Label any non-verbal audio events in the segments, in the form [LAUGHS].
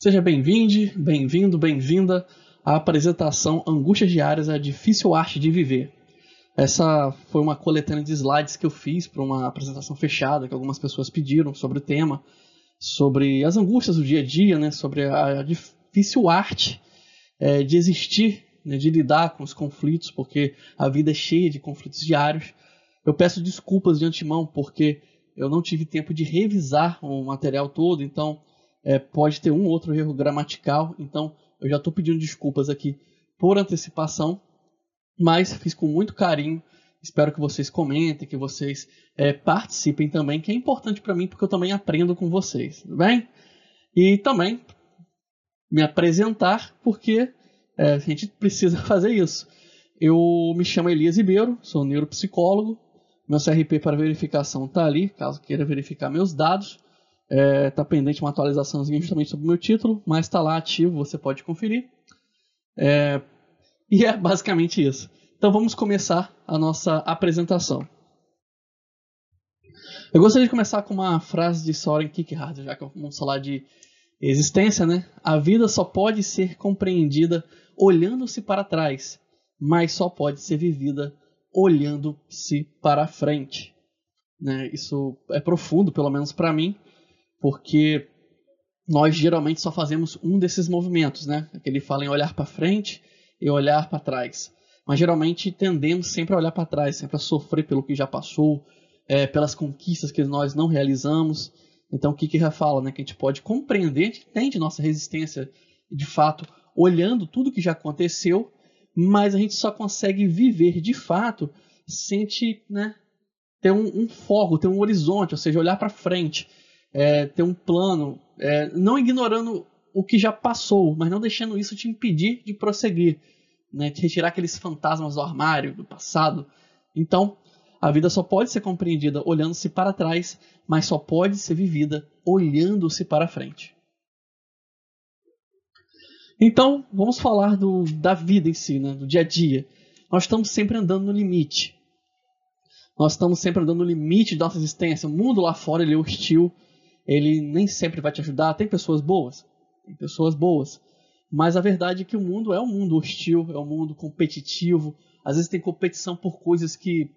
Seja bem-vindo, bem-vindo, bem-vinda à apresentação Angústias Diárias, a difícil arte de viver. Essa foi uma coletânea de slides que eu fiz para uma apresentação fechada que algumas pessoas pediram sobre o tema, sobre as angústias do dia a dia, né, sobre a difícil arte é, de existir, né, de lidar com os conflitos, porque a vida é cheia de conflitos diários. Eu peço desculpas de antemão porque eu não tive tempo de revisar o material todo, então é, pode ter um outro erro gramatical, então eu já estou pedindo desculpas aqui por antecipação, mas fiz com muito carinho. Espero que vocês comentem, que vocês é, participem também, que é importante para mim porque eu também aprendo com vocês, tudo bem? E também me apresentar porque é, a gente precisa [LAUGHS] fazer isso. Eu me chamo Elias Ribeiro, sou neuropsicólogo. Meu CRP para verificação está ali, caso queira verificar meus dados. É, tá pendente uma atualização justamente sobre o meu título, mas está lá ativo, você pode conferir. É, e é basicamente isso. Então vamos começar a nossa apresentação. Eu gostaria de começar com uma frase de Soren Kierkegaard, já que vamos falar de existência, né? A vida só pode ser compreendida olhando-se para trás, mas só pode ser vivida olhando-se para frente. Né? Isso é profundo, pelo menos para mim, porque nós geralmente só fazemos um desses movimentos, né? Ele fala em olhar para frente e olhar para trás. Mas geralmente tendemos sempre a olhar para trás, sempre a sofrer pelo que já passou, é, pelas conquistas que nós não realizamos. Então, o que que fala, né? Que a gente pode compreender, a gente entende nossa resistência, de fato, olhando tudo que já aconteceu, mas a gente só consegue viver de fato se né, ter um, um foco, ter um horizonte, ou seja, olhar para frente é, ter um plano, é, não ignorando o que já passou, mas não deixando isso te impedir de prosseguir, né, de retirar aqueles fantasmas do armário, do passado. Então, a vida só pode ser compreendida olhando-se para trás, mas só pode ser vivida olhando-se para frente. Então, vamos falar do, da vida em si, né, do dia a dia. Nós estamos sempre andando no limite. Nós estamos sempre andando no limite da nossa existência. O mundo lá fora ele é hostil ele nem sempre vai te ajudar. Tem pessoas boas, tem pessoas boas, mas a verdade é que o mundo é um mundo hostil, é um mundo competitivo. Às vezes tem competição por coisas que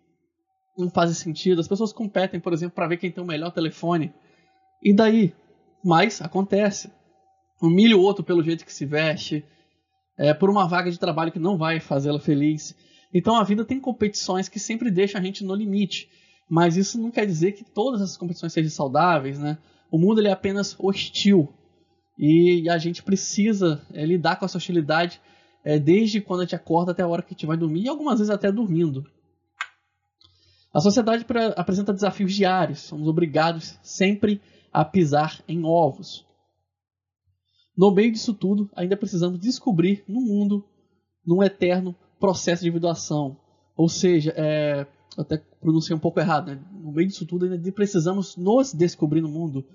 não fazem sentido. As pessoas competem, por exemplo, para ver quem tem o melhor telefone. E daí? Mas acontece. Humilha o outro pelo jeito que se veste, é, por uma vaga de trabalho que não vai fazê-la feliz. Então a vida tem competições que sempre deixam a gente no limite. Mas isso não quer dizer que todas essas competições sejam saudáveis, né? O mundo ele é apenas hostil e a gente precisa é, lidar com essa hostilidade é, desde quando a gente acorda até a hora que a gente vai dormir e algumas vezes até dormindo. A sociedade apresenta desafios diários, somos obrigados sempre a pisar em ovos. No meio disso tudo, ainda precisamos descobrir no mundo, num eterno processo de individuação. Ou seja, é, até pronunciei um pouco errado, né? no meio disso tudo ainda precisamos nos descobrir no mundo.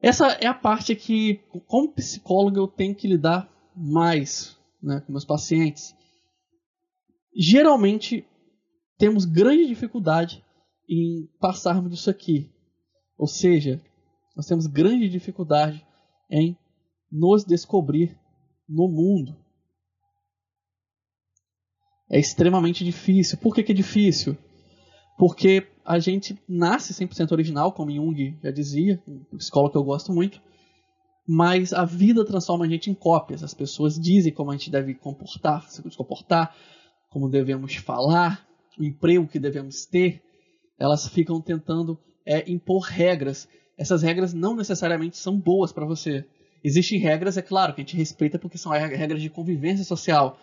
Essa é a parte que, como psicólogo, eu tenho que lidar mais né, com meus pacientes. Geralmente, temos grande dificuldade em passarmos disso aqui. Ou seja, nós temos grande dificuldade em nos descobrir no mundo. É extremamente difícil. Por que, que é difícil? Porque a gente nasce 100% original, como Jung já dizia, psicólogo que eu gosto muito, mas a vida transforma a gente em cópias. As pessoas dizem como a gente deve comportar, se comportar, como devemos falar, o emprego que devemos ter. Elas ficam tentando é, impor regras. Essas regras não necessariamente são boas para você. Existem regras, é claro, que a gente respeita porque são regras de convivência social.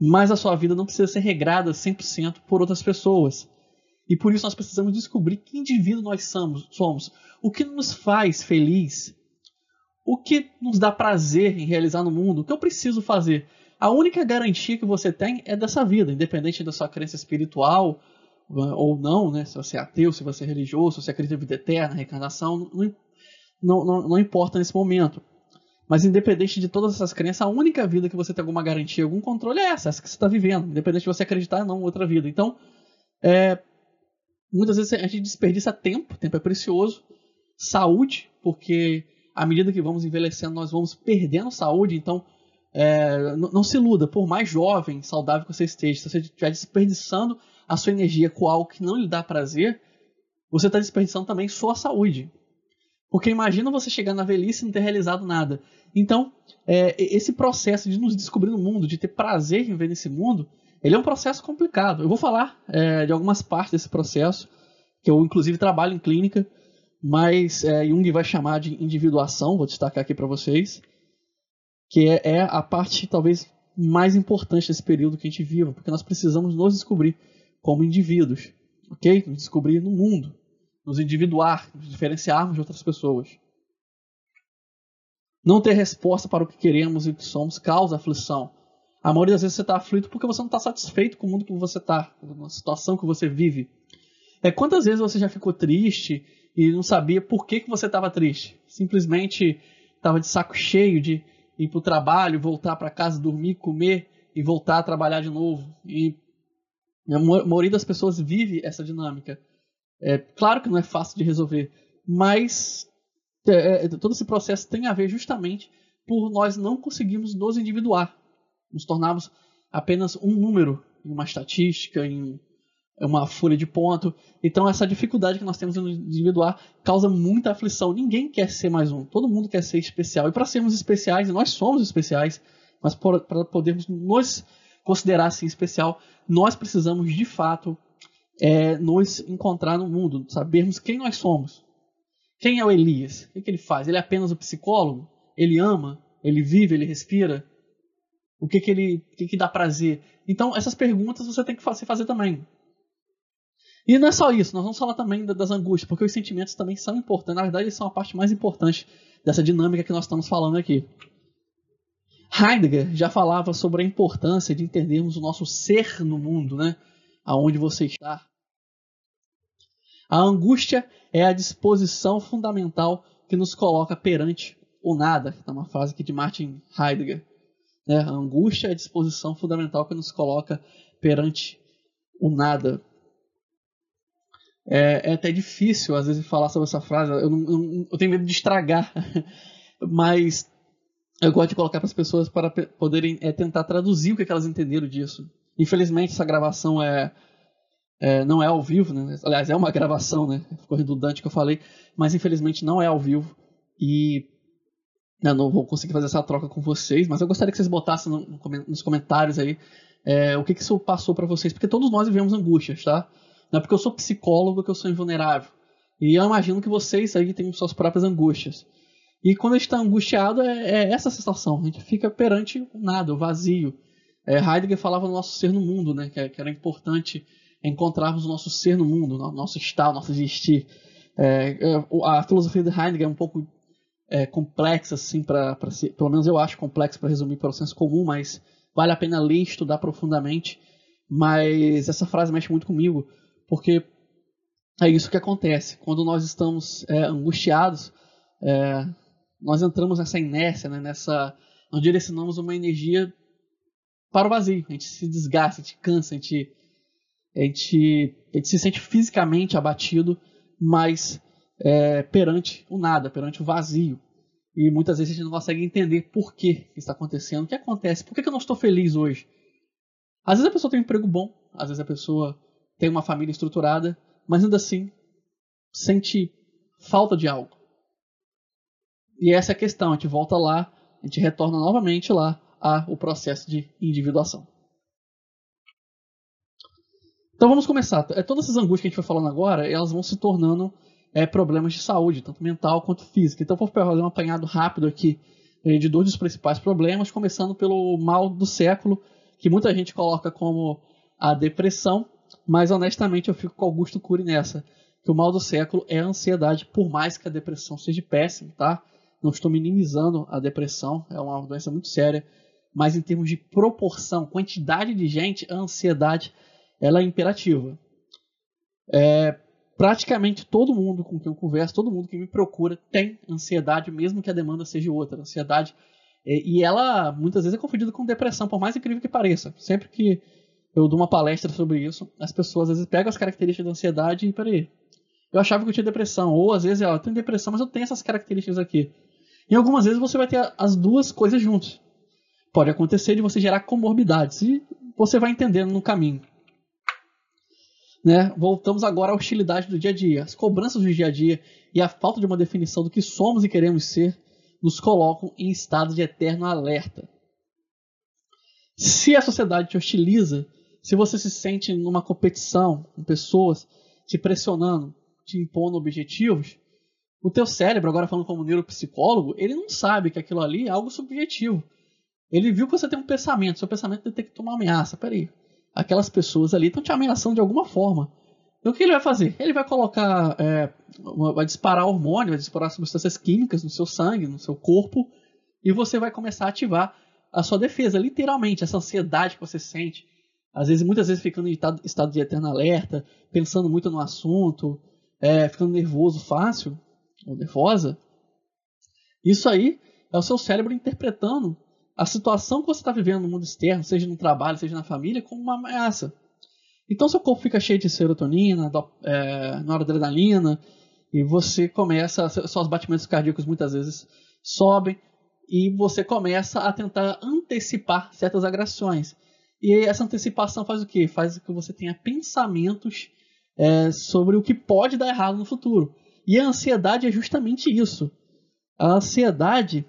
Mas a sua vida não precisa ser regrada 100% por outras pessoas. E por isso nós precisamos descobrir que indivíduo nós somos, somos, o que nos faz feliz, o que nos dá prazer em realizar no mundo, o que eu preciso fazer. A única garantia que você tem é dessa vida, independente da sua crença espiritual ou não, né? se você é ateu, se você é religioso, se você acredita em vida eterna, reencarnação, não, não, não, não importa nesse momento. Mas independente de todas essas crenças, a única vida que você tem alguma garantia, algum controle é essa, essa que você está vivendo, independente de você acreditar ou não outra vida. Então, é, muitas vezes a gente desperdiça tempo, tempo é precioso, saúde, porque à medida que vamos envelhecendo, nós vamos perdendo saúde. Então, é, não, não, se iluda, por mais jovem, saudável que você esteja, se você estiver desperdiçando a sua energia com algo que não lhe dá prazer, você está desperdiçando também sua saúde. Porque imagina você chegar na velhice e não ter realizado nada. Então, é, esse processo de nos descobrir no mundo, de ter prazer em viver nesse mundo, ele é um processo complicado. Eu vou falar é, de algumas partes desse processo, que eu inclusive trabalho em clínica, mas é, Jung vai chamar de individuação, vou destacar aqui para vocês, que é, é, a parte talvez mais importante desse período que a gente vive, porque nós precisamos nos descobrir como indivíduos, ok? Nos descobrir no mundo, nos individuar, nos diferenciarmos de outras pessoas. Não ter resposta para o que queremos e o que somos causa aflição. A maioria das vezes você está aflito porque você não está satisfeito com o mundo que você está, com a situação que você vive. É quantas vezes você já ficou triste e não sabia por que, que você estava triste? Simplesmente estava de saco cheio de ir para o trabalho, voltar para casa, dormir, comer e voltar a trabalhar de novo. E a maioria das pessoas vive essa dinâmica. É claro que não é fácil de resolver, mas é, é todo esse processo tem a ver justamente por nós não conseguirmos nos individuar, nos tornarmos apenas um número em uma estatística, em uma folha de ponto. Então essa dificuldade que nós temos em individuar causa muita aflição. Ninguém quer ser mais um. Todo mundo quer ser especial. E para sermos especiais, e nós somos especiais, mas para podermos nos considerar assim especial, nós precisamos de fato é, nos encontrar no mundo, sabermos quem nós somos. Quem é o Elias? O que, ele faz? Ele é apenas o psicólogo? Ele ama? Ele vive? Ele respira? O que, que ele que, que dá prazer? Então, essas perguntas você tem que fazer, fazer também. E não é só isso, nós vamos falar também das angústias, porque os sentimentos também são importantes. Na verdade, eles são a parte mais importante dessa dinâmica que nós estamos falando aqui. Heidegger já falava sobre a importância de entendermos o nosso ser no mundo, né? Aonde você está. A angústia é a disposição fundamental que nos coloca perante o nada. É uma frase aqui de Martin Heidegger. Né? A angústia é a disposição fundamental que nos coloca perante o nada. É, é, até difícil, às vezes, falar sobre essa frase. Eu, não, eu, eu tenho medo de estragar. [LAUGHS] Mas eu gosto de colocar para as pessoas para poderem é, tentar traduzir o que, é que, elas entenderam disso. Infelizmente, essa gravação é, é, não é ao vivo, né? Aliás, é uma [LAUGHS] gravação, né? Ficou redundante que eu falei. Mas, infelizmente, não é ao vivo. E eu não vou conseguir fazer essa troca com vocês. Mas eu gostaria que vocês botassem no, no, nos comentários aí é, o que, que isso passou para vocês. Porque todos nós vivemos angústias, tá? Não é porque eu sou psicólogo que eu sou invulnerável. E eu imagino que vocês aí têm suas próprias angústias. E quando a gente está angustiado, é, é, essa sensação. A gente fica perante o nada, o vazio. É, Heidegger falava do nosso ser no mundo, né? Que, que, era importante encontrarmos o nosso ser no mundo, nosso estar, nosso existir. É, é a filosofia de Heidegger é um pouco é, complexa, assim, para pelo menos eu acho complexa para resumir para o senso comum, mas vale a pena ler estudar profundamente. Mas essa frase mexe muito comigo, porque é isso que acontece. Quando nós estamos é, angustiados, é, nós entramos nessa inércia, né, nessa, nós direcionamos uma energia para o vazio. A gente se desgasta, a gente cansa, a gente, a gente, a gente se sente fisicamente abatido, mas é, perante o nada, perante o vazio. E muitas vezes a gente não consegue entender por que está acontecendo, o que acontece, por que eu não estou feliz hoje. Às vezes a pessoa tem um emprego bom, às vezes a pessoa tem uma família estruturada, mas ainda assim sente falta de algo. E essa é a questão, a gente volta lá, a gente retorna novamente lá ao processo de individuação. Então vamos começar. É, todas essas angústias que a gente foi falando agora, elas vão se tornando é, problemas de saúde, tanto mental quanto física. Então vou fazer um apanhado rápido aqui é, de dois dos principais problemas, começando pelo mal do século, que muita gente coloca como a depressão, mas honestamente eu fico com Augusto Cury nessa. Que o mal do século é a ansiedade, por mais que a depressão seja péssima, tá? Não estou minimizando a depressão, é uma doença muito séria, mas em termos de proporção, quantidade de gente, a ansiedade ela é imperativa. É, praticamente todo mundo com quem eu converso, todo mundo que me procura tem ansiedade, mesmo que a demanda seja outra. Ansiedade é, e ela muitas vezes é confundida com depressão, por mais incrível que pareça. Sempre que eu dou uma palestra sobre isso, as pessoas às vezes pegam as características da ansiedade e, peraí, eu achava que eu tinha depressão. Ou às vezes, ela tem depressão, mas eu tenho essas características aqui. E algumas vezes você vai ter as duas coisas juntas. Pode acontecer de você gerar comorbidades e você vai entendendo no caminho. Né? Voltamos agora à hostilidade do dia a dia. As cobranças do dia a dia e a falta de uma definição do que somos e queremos ser nos colocam em estado de eterno alerta. Se a sociedade te hostiliza, se você se sente numa competição com pessoas te pressionando, te impondo objetivos, o teu cérebro, agora falando como neuropsicólogo, ele não sabe que aquilo ali é algo subjetivo. Ele viu que você tem um pensamento, seu pensamento detectou uma ameaça. Peraí, aquelas pessoas ali estão te ameaçando de alguma forma. Então o que ele vai fazer? Ele vai colocar, é, vai disparar hormônio, vai disparar substâncias químicas no seu sangue, no seu corpo, e você vai começar a ativar a sua defesa, literalmente, essa ansiedade que você sente. Às vezes, muitas vezes ficando em estado de eterno alerta, pensando muito no assunto, é, ficando nervoso fácil ou nervosa, isso aí é o seu cérebro interpretando a situação que você está vivendo no mundo externo, seja no trabalho, seja na família, como uma ameaça. Então seu corpo fica cheio de serotonina, do, é, noradrenalina, e você começa, seus batimentos cardíacos muitas vezes sobem, e você começa a tentar antecipar certas agressões. E essa antecipação faz o quê? Faz que você tenha pensamentos é, sobre o que pode dar errado no futuro. E a ansiedade é justamente isso. A ansiedade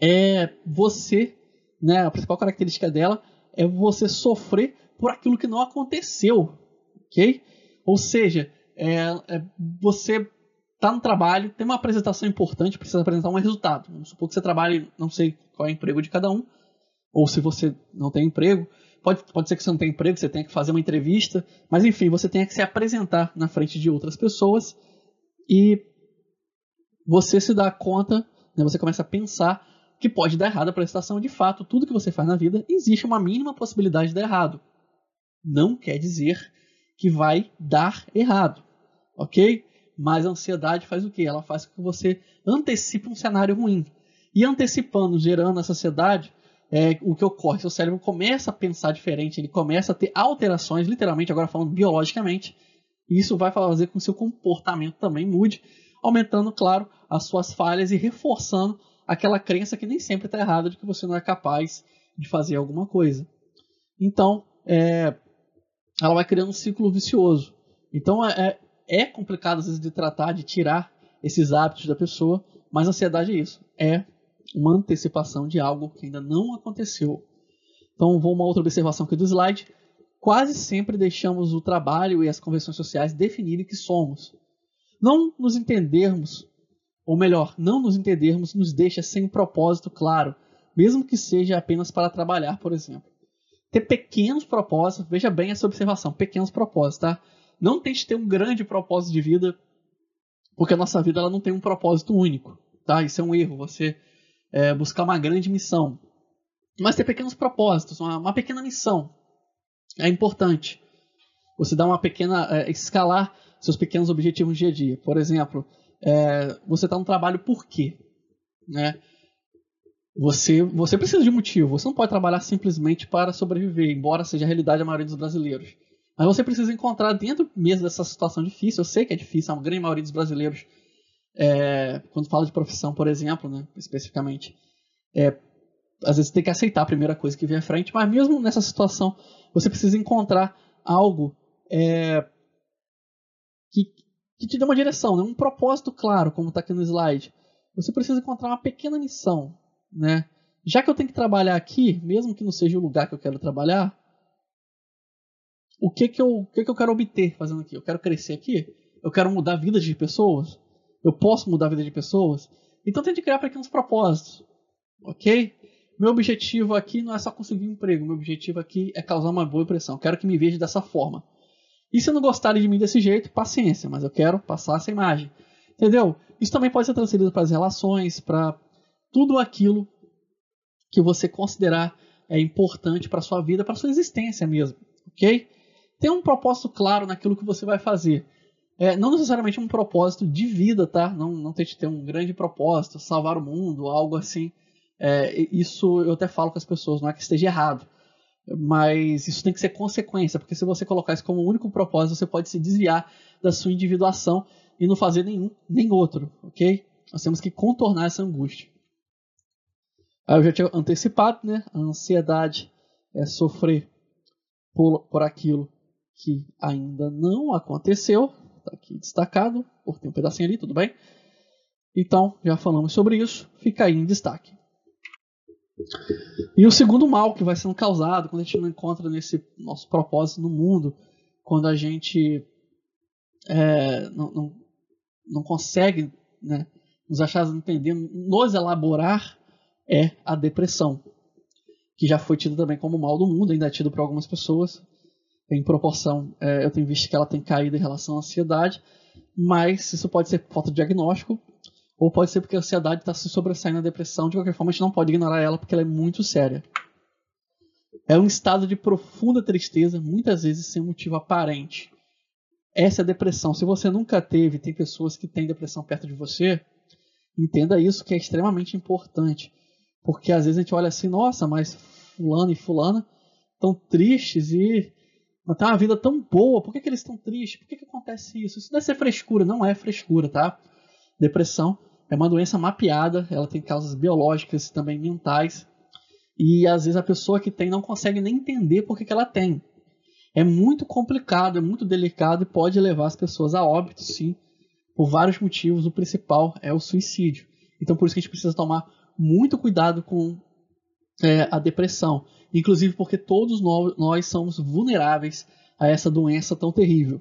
é você, né, a principal característica dela é você sofrer por aquilo que não aconteceu, ok? Ou seja, é, é você está no trabalho, tem uma apresentação importante, precisa apresentar um resultado. Vamos supor que você trabalhe, não sei qual é o emprego de cada um, ou se você não tem emprego, pode, pode ser que você não tenha emprego, você tenha que fazer uma entrevista, mas enfim, você tenha que se apresentar na frente de outras pessoas e você se dá conta, né, você começa a pensar que pode dar errado a prestação. De fato, tudo que você faz na vida existe uma mínima possibilidade de dar errado. Não quer dizer que vai dar errado, ok? Mas a ansiedade faz o quê? Ela faz com que você antecipe um cenário ruim. E antecipando, gerando essa ansiedade, é, o que ocorre? Seu cérebro começa a pensar diferente, ele começa a ter alterações, literalmente, agora falando biologicamente, e isso vai fazer com que seu comportamento também mude, aumentando, claro, as suas falhas e reforçando aquela crença que nem sempre está errada de que você não é capaz de fazer alguma coisa. Então, é, ela vai criando um ciclo vicioso. Então, é, é, é complicado às vezes de tratar, de tirar esses hábitos da pessoa, mas a ansiedade é isso. É uma antecipação de algo que ainda não aconteceu. Então, vou uma outra observação aqui do slide. Quase sempre deixamos o trabalho e as convenções sociais definirem que somos. Não nos entendermos ou melhor, não nos entendermos nos deixa sem um propósito claro, mesmo que seja apenas para trabalhar, por exemplo. Ter pequenos propósitos, veja bem essa observação, pequenos propósitos, tá? Não tente ter um grande propósito de vida, porque a nossa vida ela não tem um propósito único, tá? Isso é um erro, você é, buscar uma grande missão. Mas ter pequenos propósitos, uma, uma pequena missão, é importante. Você dá uma pequena, é, escalar seus pequenos objetivos no dia a dia. Por exemplo, é, você está no trabalho por quê? Né? Você, você precisa de motivo. Você não pode trabalhar simplesmente para sobreviver, embora seja a realidade da maioria dos brasileiros. Mas você precisa encontrar dentro mesmo dessa situação difícil. Eu sei que é difícil, a grande maioria dos brasileiros, é, quando fala de profissão, por exemplo, né, especificamente, é, às vezes tem que aceitar a primeira coisa que vem à frente. Mas mesmo nessa situação, você precisa encontrar algo é, que, que te dê uma direção, né? um propósito claro, como está aqui no slide. Você precisa encontrar uma pequena missão. Né? Já que eu tenho que trabalhar aqui, mesmo que não seja o lugar que eu quero trabalhar, o que, que, eu, o que, que eu quero obter fazendo aqui? Eu quero crescer aqui? Eu quero mudar a vida de pessoas? Eu posso mudar a vida de pessoas? Então tem que criar pequenos propósitos. Ok? Meu objetivo aqui não é só conseguir um emprego. Meu objetivo aqui é causar uma boa impressão. Quero que me veja dessa forma. E se não gostarem de mim desse jeito, paciência, mas eu quero passar essa imagem. Entendeu? Isso também pode ser transferido para as relações, para tudo aquilo que você considerar é importante para sua vida, para sua existência mesmo, ok? Tem um propósito claro naquilo que você vai fazer. É, não necessariamente um propósito de vida, tá? Não, não tem que ter um grande propósito, salvar o mundo, algo assim. É, isso eu até falo com as pessoas, não é que esteja errado. Mas isso tem que ser consequência, porque se você colocar isso como único propósito, você pode se desviar da sua individuação e não fazer nenhum nem outro, ok? Nós temos que contornar essa angústia. Aí eu já tinha antecipado, né? A ansiedade é sofrer por, por aquilo que ainda não aconteceu. Está aqui destacado, por ter um pedacinho ali, tudo bem? Então, já falamos sobre isso, fica aí em destaque. E o segundo mal que vai sendo causado quando a gente não encontra nesse nosso propósito no mundo, quando a gente é, não, não, não, consegue né, nos achar entendendo, nos elaborar, é a depressão, que já foi tida também como mal do mundo, ainda é tido por algumas pessoas. Em proporção, é, eu tenho visto que ela tem caído em relação à ansiedade, mas isso pode ser falta de diagnóstico, ou pode ser porque a ansiedade está se sobressaindo na depressão. De qualquer forma, a gente não pode ignorar ela porque ela é muito séria. É um estado de profunda tristeza, muitas vezes sem motivo aparente. Essa é a depressão. Se você nunca teve, tem pessoas que têm depressão perto de você, entenda isso que é extremamente importante. Porque às vezes a gente olha assim, nossa, mas fulano e fulana estão tristes e mas tem uma vida tão boa, por que, que eles estão tristes? Por que, que acontece isso? Isso deve ser frescura, não é frescura, tá? Depressão é uma doença mapeada, ela tem causas biológicas e também mentais. E às vezes a pessoa que tem não consegue nem entender por que, que ela tem. É muito complicado, é muito delicado e pode levar as pessoas a óbito, sim, por vários motivos. O principal é o suicídio. Então por isso que a gente precisa tomar muito cuidado com é, a depressão. Inclusive porque todos nós, nós somos vulneráveis a essa doença tão terrível.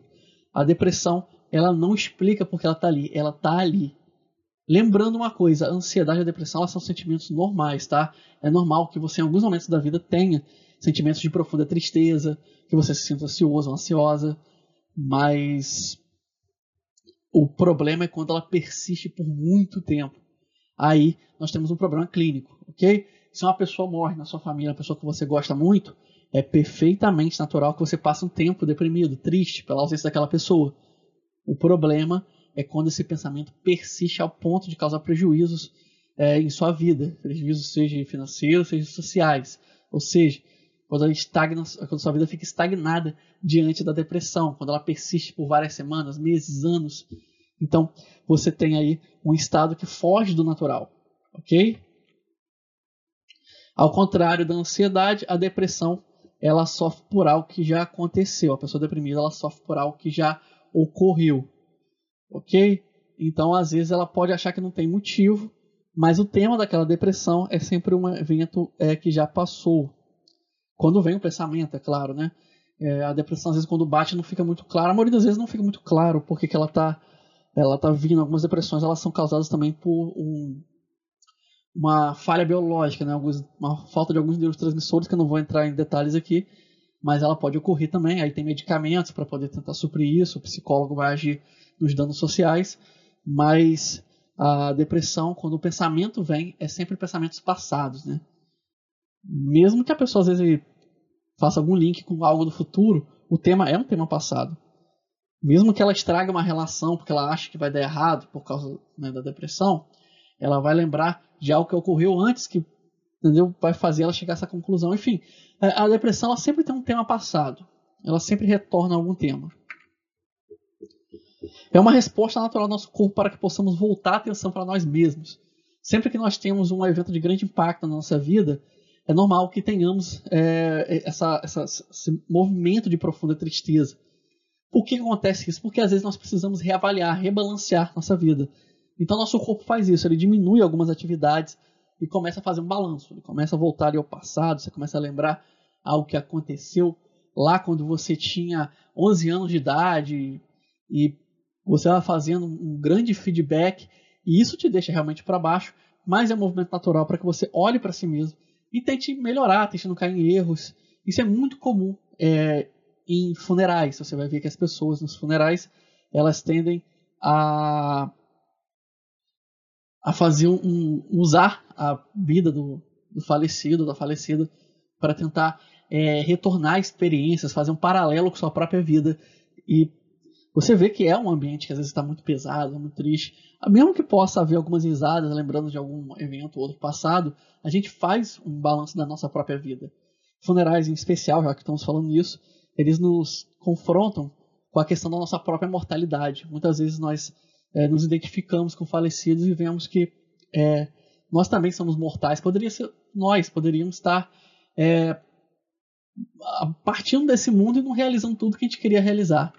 A depressão ela não explica porque ela está ali, ela está ali. Lembrando uma coisa, a ansiedade e a depressão são sentimentos normais, tá? É normal que você em alguns momentos da vida tenha sentimentos de profunda tristeza, que você se sinta ansioso ou ansiosa, mas o problema é quando ela persiste por muito tempo. Aí nós temos um problema clínico, ok? Se uma pessoa morre na sua família, uma pessoa que você gosta muito, é perfeitamente natural que você passe um tempo deprimido, triste pela ausência daquela pessoa. O problema é quando esse pensamento persiste ao ponto de causar prejuízos é, em sua vida, prejuízos seja financeiros, seja sociais. Ou seja, quando, estagna, quando sua vida fica estagnada diante da depressão, quando ela persiste por várias semanas, meses, anos. Então, você tem aí um estado que foge do natural, ok? Ao contrário da ansiedade, a depressão ela sofre por algo que já aconteceu. A pessoa deprimida ela sofre por algo que já ocorreu. Ok? Então, às vezes, ela pode achar que não tem motivo, mas o tema daquela depressão é sempre um evento é, que já passou. Quando vem o pensamento, é claro, né? É, a depressão, às vezes, quando bate, não fica muito claro. A maioria das vezes não fica muito claro porque que ela está ela tá vindo. Algumas depressões elas são causadas também por um, uma falha biológica, né? Alguns, uma falta de alguns neurotransmissores, que eu não vou entrar em detalhes aqui, mas ela pode ocorrer também. Aí tem medicamentos para poder tentar suprir isso, o psicólogo vai agir nos danos sociais, mas a depressão, quando o pensamento vem, é sempre pensamentos passados, né? Mesmo que a pessoa às vezes faça algum link com algo do futuro, o tema é um tema passado. Mesmo que ela estrague uma relação porque ela acha que vai dar errado por causa né, da depressão, ela vai lembrar de algo que ocorreu antes que entendeu? vai fazer ela chegar a essa conclusão. Enfim, a depressão ela sempre tem um tema passado. Ela sempre retorna a algum tema. É uma resposta natural do nosso corpo para que possamos voltar a atenção para nós mesmos. Sempre que nós temos um evento de grande impacto na nossa vida, é normal que tenhamos é, essa, essa, esse movimento de profunda tristeza. Por que acontece isso? Porque às vezes nós precisamos reavaliar, rebalancear nossa vida. Então nosso corpo faz isso, ele diminui algumas atividades e começa a fazer um balanço. Ele começa a voltar ao passado, você começa a lembrar algo que aconteceu lá quando você tinha 11 anos de idade e você vai fazendo um grande feedback e isso te deixa realmente para baixo, mas é um movimento natural para que você olhe para si mesmo e tente melhorar, tente não cair em erros. Isso é muito comum é, em funerais. Você vai ver que as pessoas nos funerais elas tendem a a fazer um, usar a vida do, do falecido, da falecida, para tentar é, retornar experiências, fazer um paralelo com sua própria vida. E você vê que é um ambiente que às vezes está muito pesado, muito triste. Mesmo que possa haver algumas risadas, lembrando de algum evento ou outro passado, a gente faz um balanço da nossa própria vida. Funerais em especial, já que estamos falando nisso, eles nos confrontam com a questão da nossa própria mortalidade. Muitas vezes nós é, nos identificamos com falecidos e vemos que é, nós também somos mortais. Poderia ser nós, poderíamos estar é, partindo desse mundo e não realizando tudo que a gente queria realizar.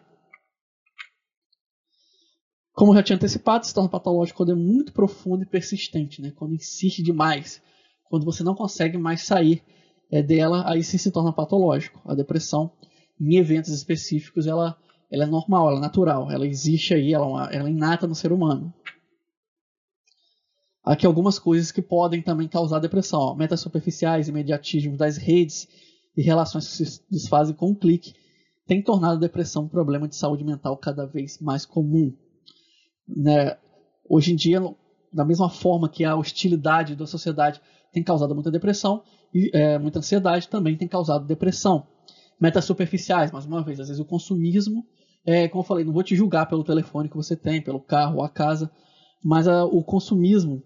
Como eu já tinha antecipado, se torna patológico quando é muito profundo e persistente, né? quando insiste demais, quando você não consegue mais sair é, dela, aí sim se torna patológico. A depressão, em eventos específicos, ela, ela é normal, ela é natural, ela existe aí, ela, é uma, ela é inata no ser humano. Aqui algumas coisas que podem também causar depressão. Ó. Metas superficiais, imediatismo das redes e relações que se desfazem com um clique tem tornado a depressão um problema de saúde mental cada vez mais comum né, hoje em dia, da mesma forma que a hostilidade da sociedade tem causado muita depressão e é, muita ansiedade também tem causado depressão. Metas superficiais, mais uma vez, às vezes o consumismo, é, como eu falei, não vou te julgar pelo telefone que você tem, pelo carro a casa, mas a, o consumismo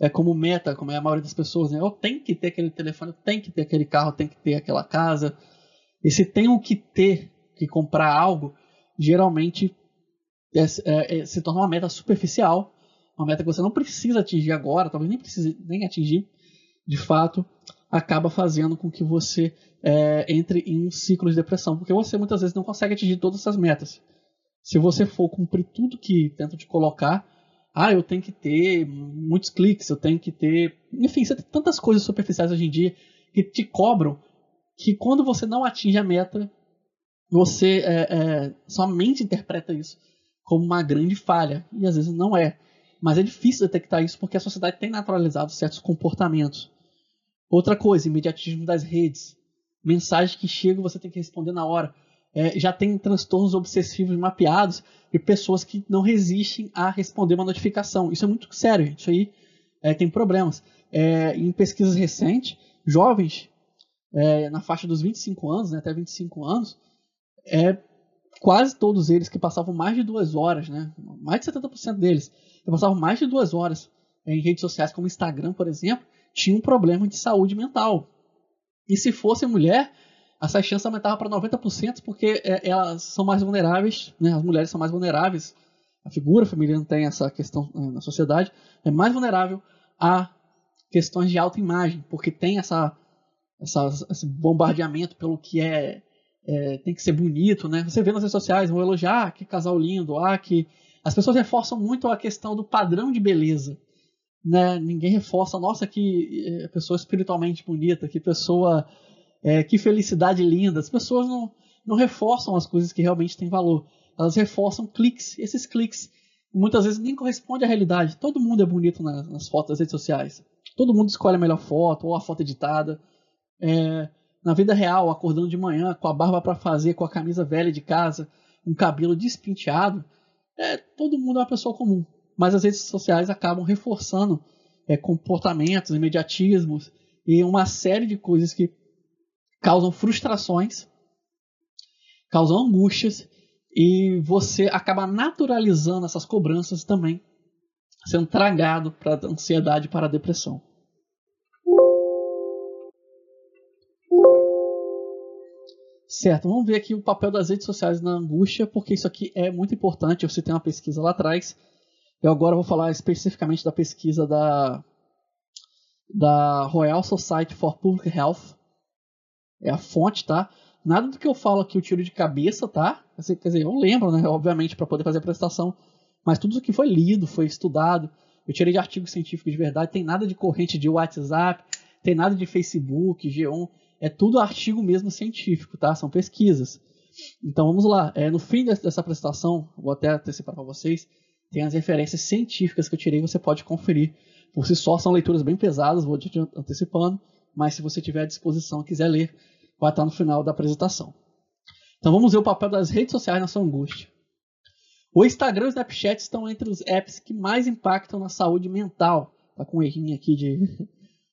é como meta, como é a maioria das pessoas, né? Eu tenho que ter aquele telefone, eu tenho que ter aquele carro, eu tenho que ter aquela casa. E se tenho que ter, que comprar algo, geralmente é, é, é, se torna uma meta superficial, uma meta que você não precisa atingir agora, talvez nem precise nem atingir, de fato, acaba fazendo com que você é, entre em um ciclo de depressão, porque você muitas vezes não consegue atingir todas essas metas. Se você for cumprir tudo que tenta te colocar, ah, eu tenho que ter muitos cliques, eu tenho que ter. Enfim, você tem tantas coisas superficiais hoje em dia que te cobram que quando você não atinge a meta, você é, é, somente interpreta isso como uma grande falha. E às vezes não é. Mas é difícil detectar isso porque a sociedade tem naturalizado certos comportamentos. Outra coisa, imediatismo das redes. Mensagens que chegam você tem que responder na hora. É, já tem transtornos obsessivos mapeados e pessoas que não resistem a responder uma notificação. Isso é muito sério, gente. Isso aí é, tem problemas. É, em pesquisas recentes, jovens é, na faixa dos 25 anos, né, até 25 anos, é, quase todos eles que passavam mais de duas horas, né? mais de 70% deles, que passavam mais de duas horas em redes sociais como Instagram, por exemplo, tinham um problema de saúde mental. E se fosse mulher, essa chance aumentava para 90%, porque é, elas são mais vulneráveis, né? as mulheres são mais vulneráveis, a figura feminina tem essa questão né, na sociedade, é mais vulnerável a questões de autoimagem, porque tem essa, essa, esse bombardeamento pelo que é é, tem que ser bonito, né? Você vê nas redes sociais, vão elogiar, ah, que casal lindo, ah, que. As pessoas reforçam muito a questão do padrão de beleza. Né? Ninguém reforça, nossa, que é, pessoa espiritualmente bonita, que pessoa. É, que felicidade linda. As pessoas não, não reforçam as coisas que realmente têm valor. Elas reforçam cliques. Esses cliques muitas vezes nem correspondem à realidade. Todo mundo é bonito nas, nas fotos das redes sociais. Todo mundo escolhe a melhor foto ou a foto editada. É, na vida real, acordando de manhã com a barba para fazer, com a camisa velha de casa, um cabelo despinteado, é, todo mundo é uma pessoa comum. Mas as redes sociais acabam reforçando é, comportamentos, imediatismos e uma série de coisas que causam frustrações, causam angústias e você acaba naturalizando essas cobranças também, sendo tragado para a ansiedade, para a depressão. Certo, vamos ver aqui o papel das redes sociais na angústia, porque isso aqui é muito importante. Eu citei uma pesquisa lá atrás. Eu agora vou falar especificamente da pesquisa da, da Royal Society for Public Health. É a fonte, tá? Nada do que eu falo aqui eu tiro de cabeça, tá? Quer dizer, eu lembro, né? Obviamente, para poder fazer a apresentação. Mas tudo que foi lido, foi estudado. Eu tirei de artigos científicos de verdade. Tem nada de corrente de WhatsApp, tem nada de Facebook, G1 é tudo artigo mesmo científico, tá? São pesquisas. Então vamos lá. É, no fim dessa apresentação, vou até antecipar para vocês, tem as referências científicas que eu tirei, você pode conferir. Por si só, são leituras bem pesadas, vou te antecipando, mas se você tiver à disposição quiser ler, vai estar no final da apresentação. Então vamos ver o papel das redes sociais na sua angústia. O Instagram e o Snapchat estão entre os apps que mais impactam na saúde mental. Tá com um errinho aqui de [LAUGHS]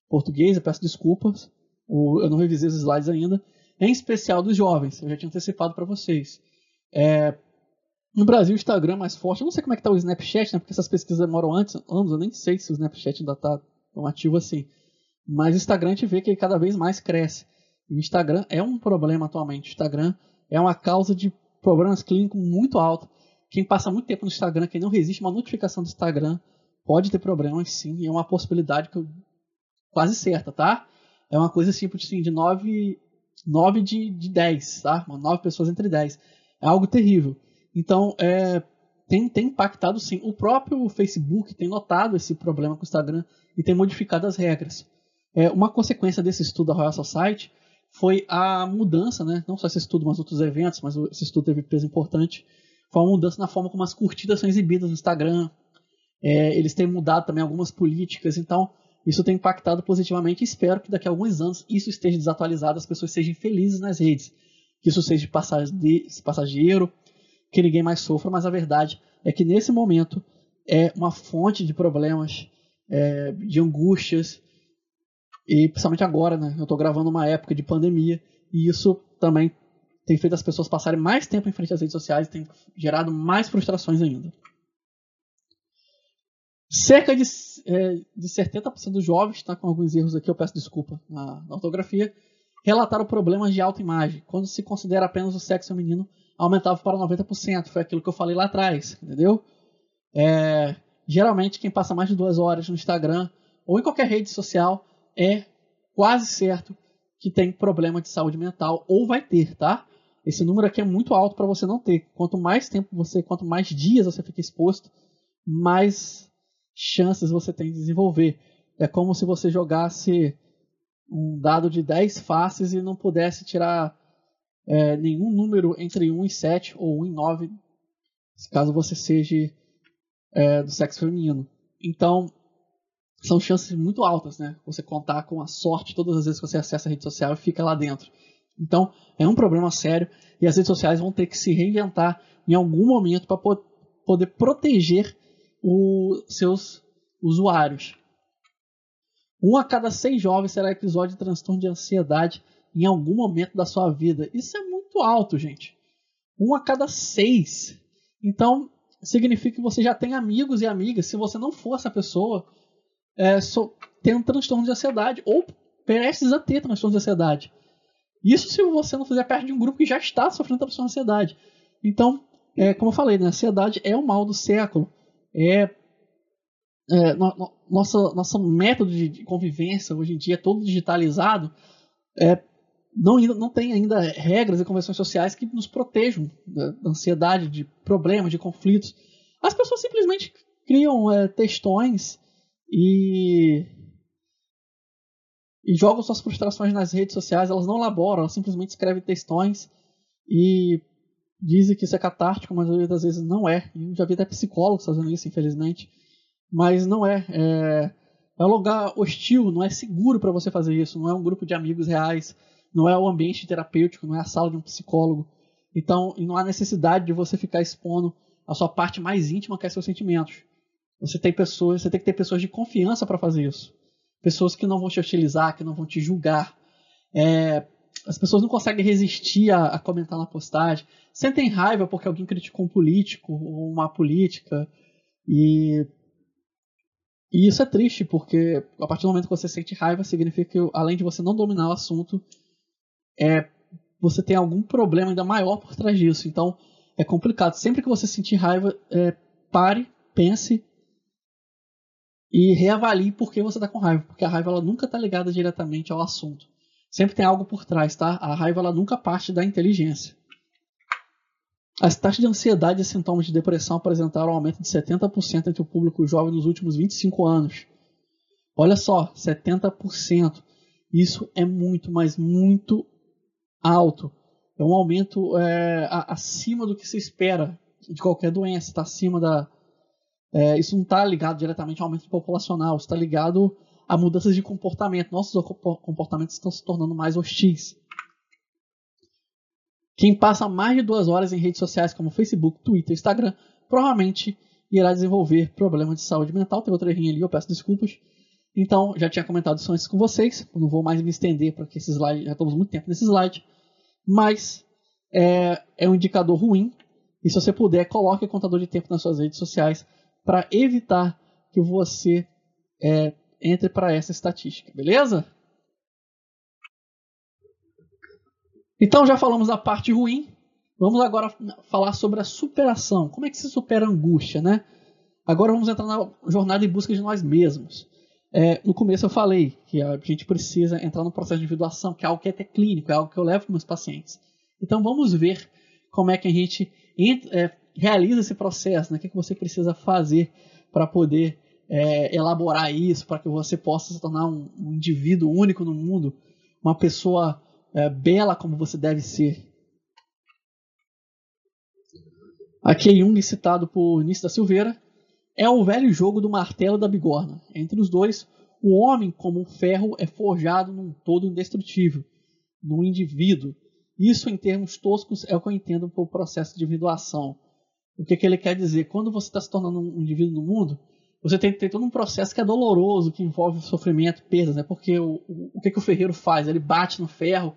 português, eu peço desculpas. Eu não revisei os slides ainda. Em especial dos jovens, eu já tinha antecipado para vocês. É, no Brasil, o Instagram é mais forte. Eu não sei como é que tá o Snapchat, né? Porque essas pesquisas demoram antes, anos. Eu nem sei se o Snapchat ainda está tão ativo assim. Mas o Instagram a gente vê que ele cada vez mais cresce. E o Instagram é um problema atualmente. O Instagram é uma causa de problemas clínicos muito alto Quem passa muito tempo no Instagram, quem não resiste a uma notificação do Instagram, pode ter problemas sim, é uma possibilidade que eu, quase certa, tá? É uma coisa assim, assim de 9, 9 de, de 10, tá? 9 pessoas entre 10. É algo terrível. Então, é, tem, tem impactado sim. O próprio Facebook tem notado esse problema com o Instagram e tem modificado as regras. É, uma consequência desse estudo da Royal Society foi a mudança, né? não só esse estudo, mas outros eventos, mas esse estudo teve peso importante, foi uma mudança na forma como as curtidas são exibidas no Instagram. É, eles têm mudado também algumas políticas, então isso tem impactado positivamente. Espero que daqui a alguns anos isso esteja desatualizado, as pessoas sejam felizes nas redes, que isso seja passageiro, que ninguém mais sofra, mas a verdade é que nesse momento é uma fonte de problemas, é, de angústias, e principalmente agora, né? Eu estou gravando uma época de pandemia e isso também tem feito as pessoas passarem mais tempo em frente às redes sociais e tem gerado mais frustrações ainda. Cerca de, é, de 70% dos jovens, tá com alguns erros aqui, eu peço desculpa na, na ortografia, relataram problemas de autoimagem. Quando se considera apenas o sexo feminino, aumentava para 90%. Foi aquilo que eu falei lá atrás, entendeu? É, geralmente, quem passa mais de duas horas no Instagram ou em qualquer rede social é quase certo que tem problema de saúde mental ou vai ter, tá? Esse número aqui é muito alto para você não ter. Quanto mais tempo você, quanto mais dias você fica exposto, mais chances você tem de desenvolver. É como se você jogasse um dado de 10 faces e não pudesse tirar é, nenhum número entre 1 e 7 ou 1 e 9, caso você seja é, do sexo feminino. Então, são chances muito altas, né? Você contar com a sorte todas as vezes que você acessa a rede social e fica lá dentro. Então, é um problema sério e as redes sociais vão ter que se reinventar em algum momento para po poder proteger os seus usuários. Um a cada seis jovens será episódio de transtorno de ansiedade em algum momento da sua vida. Isso é muito alto, gente. Um a cada seis. Então, significa que você já tem amigos e amigas. Se você não for essa pessoa, é, so, tem um transtorno de ansiedade ou prestes a ter transtorno de ansiedade. Isso se você não fizer parte de um grupo que já está sofrendo transtorno de ansiedade. Então, é, como eu falei, né, a ansiedade é o mal do século. É, é no, no, nossa, nosso método de convivência hoje em dia é todo digitalizado. É, não, não tem ainda regras e convenções sociais que nos protejam da, ansiedade, de problemas, de conflitos. As pessoas simplesmente criam é, textões e, e jogam suas frustrações nas redes sociais. Elas não elaboram, elas simplesmente escrevem textões e dizem que isso é catártico, mas a maioria das vezes não é. Eu já vi até psicólogos fazendo isso, infelizmente. Mas não é. É, é um lugar hostil, não é seguro para você fazer isso. Não é um grupo de amigos reais não é o ambiente terapêutico, não é a sala de um psicólogo. Então, não há necessidade de você ficar expondo a sua parte mais íntima, que é seus sentimentos. Você tem pessoas, você tem que ter pessoas de confiança para fazer isso. Pessoas que não vão te hostilizar, que não vão te julgar. É, as pessoas não conseguem resistir a, a, comentar na postagem. Sentem raiva porque alguém criticou um político ou uma política. E, e isso é triste, porque a partir do momento que você sente raiva, significa que, além de você não dominar o assunto, é, você tem algum problema ainda maior por trás disso. Então é complicado. Sempre que você sentir raiva, é, pare, pense e reavalie por que você está com raiva. Porque a raiva ela nunca está ligada diretamente ao assunto. Sempre tem algo por trás, tá? A raiva ela nunca parte da inteligência. As taxas de ansiedade e sintomas de depressão apresentaram um aumento de 70% entre o público jovem nos últimos 25 anos. Olha só, 70%. Isso é muito, mas muito alto. É um aumento é, acima do que se espera de qualquer doença. Está acima da. É, isso não está ligado diretamente ao aumento populacional. Está ligado a mudanças de comportamento. Nossos comportamentos estão se tornando mais hostis. Quem passa mais de duas horas em redes sociais como Facebook, Twitter, Instagram, provavelmente irá desenvolver problemas de saúde mental. Tem outra errinha ali, eu peço desculpas. Então, já tinha comentado isso antes com vocês. não vou mais me estender, porque esse slide, já estamos muito tempo nesse slide mas é, é um indicador ruim. E se você puder, coloque o contador de tempo nas suas redes sociais para evitar que você é, entre para essa estatística, beleza? Então já falamos da parte ruim. Vamos agora falar sobre a superação. Como é que se supera a angústia, né? Agora vamos entrar na jornada em busca de nós mesmos. É, no começo eu falei que a gente precisa entrar no processo de individuação, que é algo que é até clínico, é algo que eu levo para meus pacientes. Então vamos ver como é que a gente entra, é, realiza esse processo, né? o que, é que você precisa fazer para poder é, elaborar isso, para que você possa se tornar um, um, indivíduo único no mundo, uma pessoa é, bela como você deve ser. Aqui é Jung, citado por Nisso da Silveira, é o velho jogo do martelo da bigorna. Entre os dois, o homem, como um ferro, é forjado num todo indestrutível, num indivíduo. Isso, em termos toscos, é o que eu entendo por processo de individuação. O que, que ele quer dizer? Quando você está se tornando um indivíduo no mundo, você tem, tem, todo um processo que é doloroso, que envolve sofrimento, perdas, né? Porque o, o, o que, que o ferreiro faz? Ele bate no ferro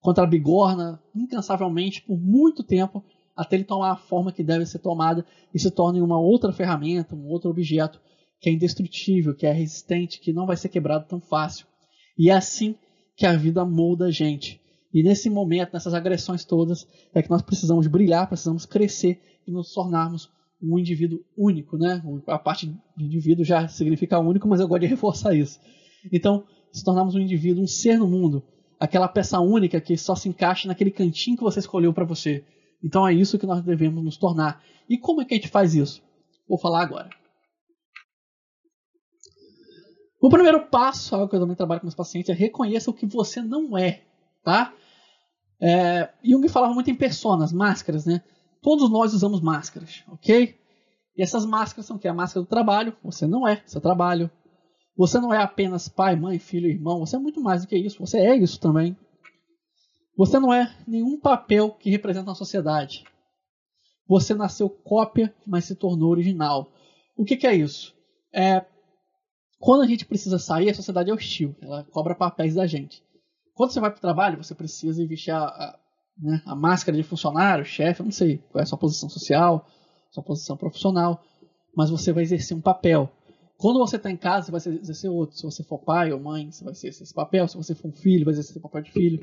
contra a bigorna incansavelmente por muito tempo até ele tomar a forma que deve ser tomada e se torne uma outra ferramenta, um outro objeto que é indestrutível, que é resistente, que não vai ser quebrado tão fácil. E é assim que a vida molda a gente. E nesse momento, nessas agressões todas, é que nós precisamos brilhar, precisamos crescer e nos tornarmos um indivíduo único, né? A parte de indivíduo já significa único, mas eu gosto de reforçar isso. Então, se tornarmos um indivíduo, um ser no mundo, aquela peça única que só se encaixa naquele cantinho que você escolheu para você. Então é isso que nós devemos nos tornar. E como é que a gente faz isso? Vou falar agora. O primeiro passo, algo que eu também trabalho com meus pacientes, é reconheça o que você não é, tá? É, Jung falava muito em personas, máscaras, né? Todos nós usamos máscaras, ok? E essas máscaras são o que? A máscara do trabalho, você não é seu trabalho. Você não é apenas pai, mãe, filho, irmão, você é muito mais do que isso, você é isso também. Você não é nenhum papel que representa a sociedade. Você nasceu cópia, mas se tornou original. O que, que é isso? É, quando a gente precisa sair, a sociedade é hostil. Ela cobra papéis da gente. Quando você vai para o trabalho, você precisa vestir a, a, né, a máscara de funcionário, chefe, não sei qual é a sua posição social, sua posição profissional, mas você vai exercer um papel. Quando você está em casa, você vai exercer outro. Se você for pai ou mãe, você vai exercer esse papel. Se você for um filho, vai exercer papel de filho.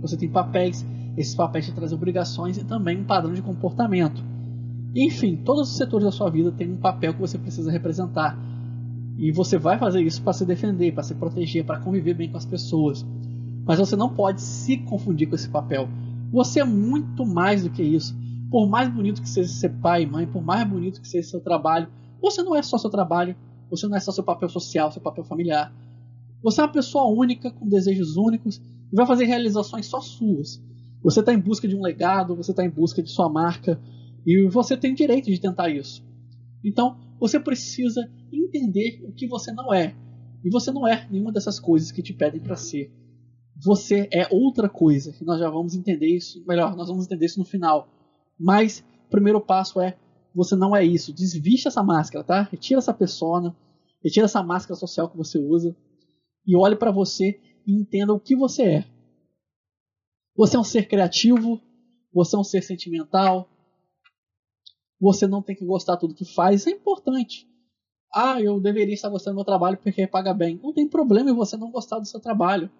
Você tem papéis. Esses papéis te trazem obrigações e também um padrão de comportamento. Enfim, todos os setores da sua vida têm um papel que você precisa representar. E você vai fazer isso para se defender, para se proteger, para conviver bem com as pessoas. Mas você não pode se confundir com esse papel. Você é muito mais do que isso. Por mais bonito que seja ser pai e mãe, por mais bonito que seja seu trabalho, você não é só seu trabalho, você não é só seu papel social, seu papel familiar. Você é uma pessoa única, com desejos únicos, e vai fazer realizações só suas. Você está em busca de um legado, você está em busca de sua marca, e você tem direito de tentar isso. Então, você precisa entender o que você não é. E você não é nenhuma dessas coisas que te pedem para ser. Você é outra coisa, e nós já vamos entender isso, melhor, nós vamos entender isso no final. Mas o primeiro passo é você não é isso. Desviste essa máscara, tá? Retira essa persona, retira essa máscara social que você usa e olhe para você e entenda o que você é. Você é um ser criativo, você é um ser sentimental, você não tem que gostar de tudo que faz, isso é importante. Ah, eu deveria estar gostando do meu trabalho porque paga bem. Não tem problema em você não gostar do seu trabalho.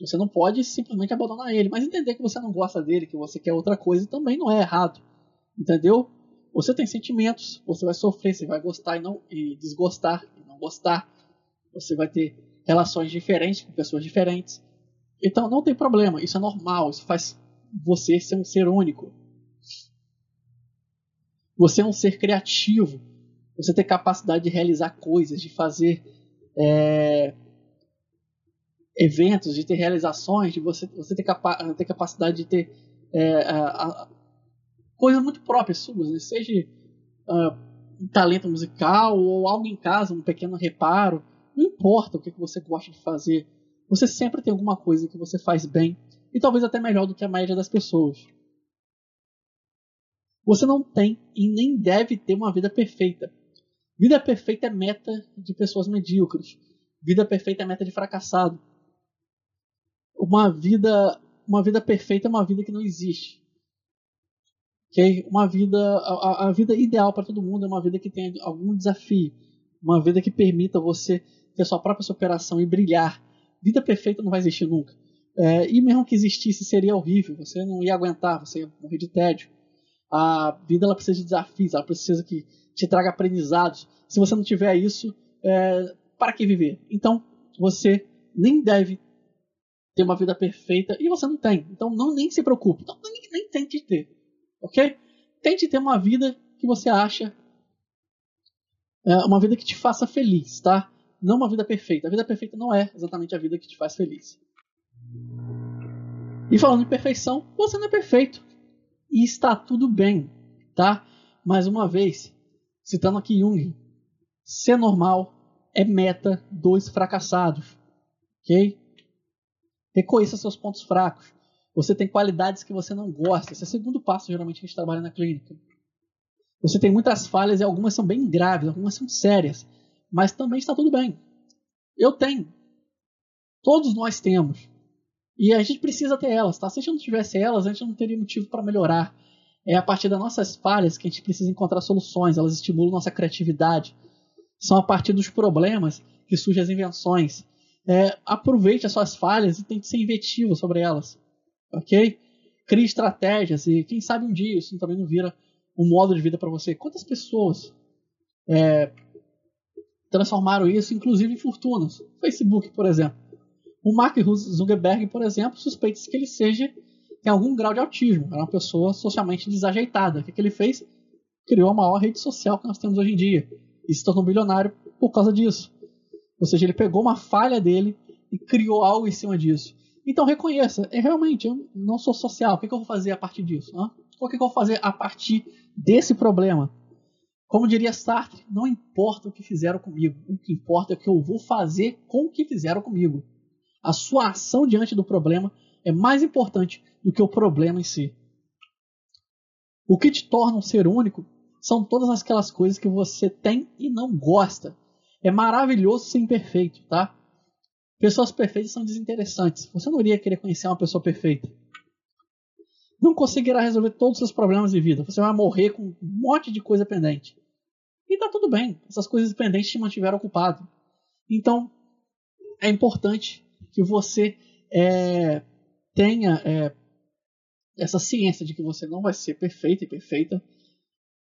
Você não pode simplesmente abandonar ele, mas entender que você não gosta dele, que você quer outra coisa, também não é errado. Entendeu? Você tem sentimentos, você vai sofrer, você vai gostar e não e desgostar e não gostar. Você vai ter relações diferentes com pessoas diferentes. Então não tem problema, isso é normal, isso faz você ser um ser único. Você é um ser criativo. Você tem capacidade de realizar coisas, de fazer é, eventos, de ter realizações, de você, você ter, capa ter capacidade de ter é, a, coisas muito próprias suas, né? seja uh, um talento musical ou algo em casa, um pequeno reparo, não importa o que, que você gosta de fazer, você sempre tem alguma coisa que você faz bem e talvez até melhor do que a média das pessoas. Você não tem e nem deve ter uma vida perfeita. Vida perfeita é meta de pessoas medíocres. Vida perfeita é meta de fracassado. Uma vida, uma vida perfeita é uma vida que não existe. Okay? Uma vida, a, a vida ideal para todo mundo é uma vida que tenha algum desafio, uma vida que permita você ter sua própria superação e brilhar. Vida perfeita não vai existir nunca. É, e mesmo que existisse, seria horrível. Você não ia aguentar, você ia morrer de tédio. A vida ela precisa de desafios, ela precisa que te traga aprendizados. Se você não tiver isso, é, para que viver? Então, você nem deve ter uma vida perfeita e você não tem. Então, não nem se preocupe. Então, nem, nem tente ter. Ok? Tente ter uma vida que você acha é, uma vida que te faça feliz, tá? Não uma vida perfeita. A vida perfeita não é exatamente a vida que te faz feliz. E falando em perfeição, você não é perfeito. E está tudo bem, tá? Mais uma vez, citando aqui Jung, ser normal é meta dos fracassados, ok? Reconheça seus pontos fracos. Você tem qualidades que você não gosta. Esse é o segundo passo, geralmente, que a gente trabalha na clínica. Você tem muitas falhas e algumas são bem graves, algumas são sérias, mas também está tudo bem. Eu tenho. Todos nós temos. E a gente precisa ter elas, tá? Se a gente não tivesse elas, a gente não teria motivo para melhorar. É a partir das nossas falhas que a gente precisa encontrar soluções, elas estimulam nossa criatividade. São a partir dos problemas que surgem as invenções. É, aproveite as suas falhas e tente ser inventivo sobre elas. Ok? Crie estratégias e quem sabe um dia isso também não vira um modo de vida para você. Quantas pessoas é, transformaram isso, inclusive, em fortunas? Facebook, por exemplo. O Mark Zuckerberg, por exemplo, suspeita-se que ele seja tem algum grau de autismo. Era uma pessoa socialmente desajeitada. O que, que ele fez? Criou a maior rede social que nós temos hoje em dia. E se tornou bilionário por causa disso. Ou seja, ele pegou uma falha dele e criou algo em cima disso. Então reconheça, é realmente, eu não sou social. O que, que eu vou fazer a partir disso? O que, que eu vou fazer a partir desse problema? Como diria Sartre, não importa o que fizeram comigo. O que importa é o que eu vou fazer com o que fizeram comigo. A sua ação diante do problema é mais importante do que o problema em si. O que te torna um ser único são todas aquelas coisas que você tem e não gosta. É maravilhoso ser imperfeito, tá? Pessoas perfeitas são desinteressantes. Você não iria querer conhecer uma pessoa perfeita. Não conseguirá resolver todos os seus problemas de vida. Você vai morrer com um monte de coisa pendente. E tá tudo bem. Essas coisas pendentes te mantiveram ocupado. Então, é importante que você é, tenha é, essa ciência de que você não vai ser perfeito e perfeita.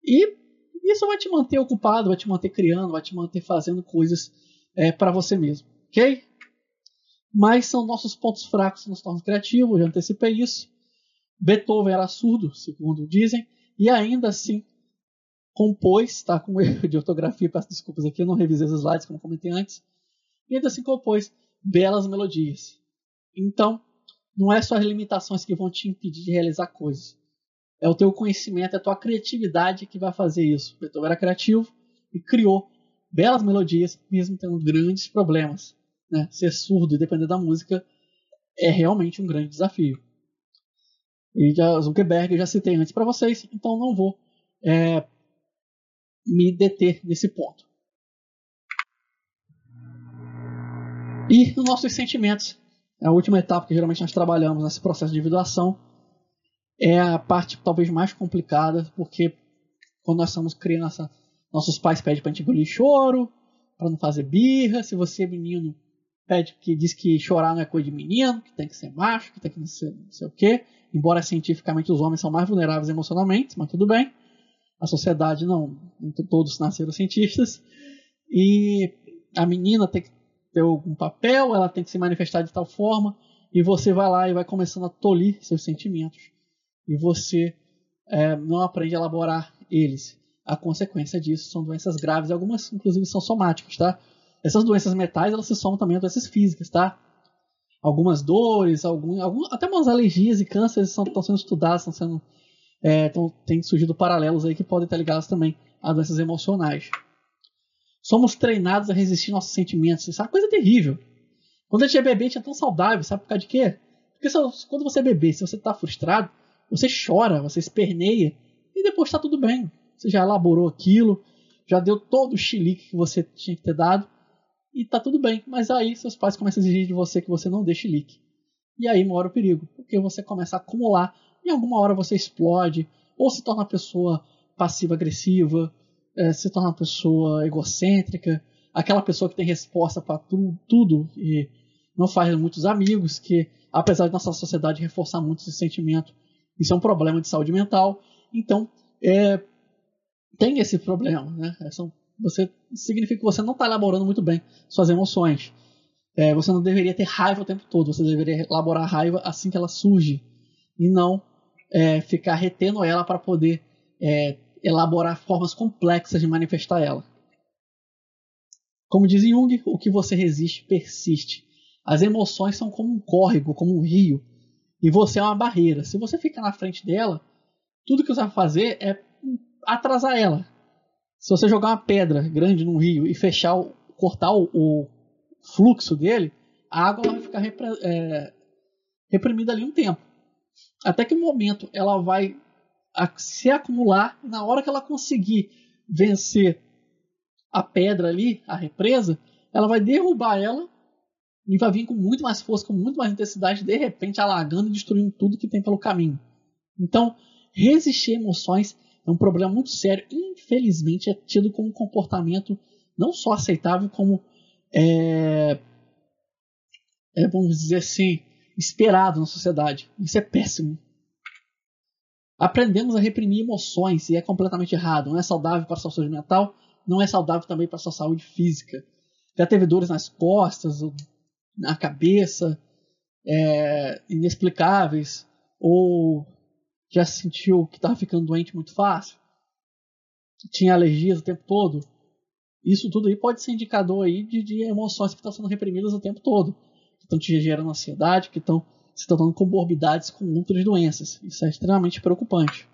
E isso vai te manter ocupado, vai te manter criando, vai te manter fazendo coisas é, para você mesmo, ok? Mas são nossos pontos fracos nos tornam criativos, já antecipei isso. Beethoven era surdo, segundo dizem, e ainda assim compôs, está com [LAUGHS] erro de ortografia, peço desculpas aqui, eu não revisei os slides como comentei antes, e ainda assim compôs belas melodias. Então, não é só as limitações que vão te impedir de realizar coisas. É o teu conhecimento, é a tua criatividade que vai fazer isso. Beethoven era criativo e criou belas melodias, mesmo tendo grandes problemas. Né? Ser surdo e depender da música é realmente um grande desafio. E já, Zuckerberg eu já citei antes para vocês, então não vou é, me deter nesse ponto. E os nossos sentimentos. A última etapa que geralmente nós trabalhamos nesse processo de individuação é a parte talvez mais complicada, porque quando nós somos criança, nossos pais pedem para a gente engolir choro, para não fazer birra. Se você é menino, pede que diz que chorar não é coisa de menino, que tem que ser macho, que tem que ser não sei o quê. Embora cientificamente os homens são mais vulneráveis emocionalmente, mas tudo bem. A sociedade não, todos nasceram cientistas. E a menina tem que ter algum papel, ela tem que se manifestar de tal forma, e você vai lá e vai começando a tolir seus sentimentos. E você é, não aprende a elaborar eles. A consequência disso são doenças graves, algumas inclusive são somáticas, tá? Essas doenças metais, elas se somam também a doenças físicas, tá? Algumas dores, algum, algum, até umas alergias e cânceres estão sendo estudados, estão sendo, é, tão, tem surgido paralelos aí que podem estar ligados também a doenças emocionais. Somos treinados a resistir nossos sentimentos. Isso é uma coisa terrível. Quando a gente é bebê, a gente é tão saudável. Sabe por causa de quê? Porque se, quando você é bebê, se você está frustrado, você chora, você esperneia e depois está tudo bem. Você já elaborou aquilo, já deu todo o chilique que você tinha que ter dado e está tudo bem. Mas aí seus pais começam a exigir de você que você não dê chilique. E aí mora o perigo, porque você começa a acumular e em alguma hora você explode ou se torna uma pessoa passiva-agressiva, é, se torna uma pessoa egocêntrica, aquela pessoa que tem resposta para tu, tudo e não faz muitos amigos, que apesar de nossa sociedade reforçar muito esse sentimento, isso é um problema de saúde mental. Então, é, tem esse problema, né? São, você significa que você não está elaborando muito bem suas emoções. É, você não deveria ter raiva o tempo todo, você deveria elaborar a raiva assim que ela surge e não é, ficar retendo ela para poder é, elaborar formas complexas de manifestar ela. Como diz Jung, o que você resiste persiste. As emoções são como um córrego, como um rio, e você é uma barreira. Se você ficar na frente dela, tudo que você vai fazer é atrasar ela. Se você jogar uma pedra grande num rio e fechar, cortar o, o fluxo dele, a água vai ficar repre, é, reprimida ali um tempo. Até que um momento ela vai se acumular, e na hora que ela conseguir vencer a pedra ali, a represa, ela vai derrubar ela e vai vir com muito mais força, com muito mais intensidade, de repente alagando e destruindo tudo que tem pelo caminho. Então, resistir emoções é um problema muito sério. Infelizmente, é tido como um comportamento não só aceitável, como é, é, vamos dizer assim, esperado na sociedade. Isso é péssimo. Aprendemos a reprimir emoções e é completamente errado. Não é saudável para a sua saúde mental, não é saudável também para a sua saúde física. Já teve dores nas costas, na cabeça, é, inexplicáveis, ou já sentiu que estava ficando doente muito fácil, tinha alergias o tempo todo. Isso tudo aí pode ser indicador aí de, de emoções que estão sendo reprimidas o tempo todo, que estão te gerando ansiedade, que estão se tornando comorbidades com outras doenças. Isso é extremamente preocupante.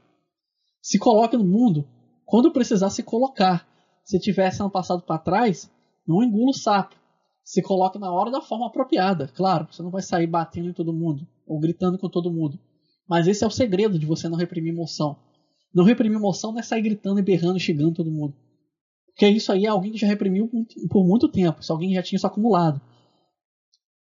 Se coloque no mundo quando precisar se colocar. Se tiver sendo passado para trás, não engula o sapo. Se coloque na hora da forma apropriada. Claro, você não vai sair batendo em todo mundo ou gritando com todo mundo. Mas esse é o segredo de você não reprimir emoção. Não reprimir emoção não é sair gritando e berrando, xingando todo mundo. Porque isso aí é alguém que já reprimiu por muito tempo. Isso alguém já tinha isso acumulado.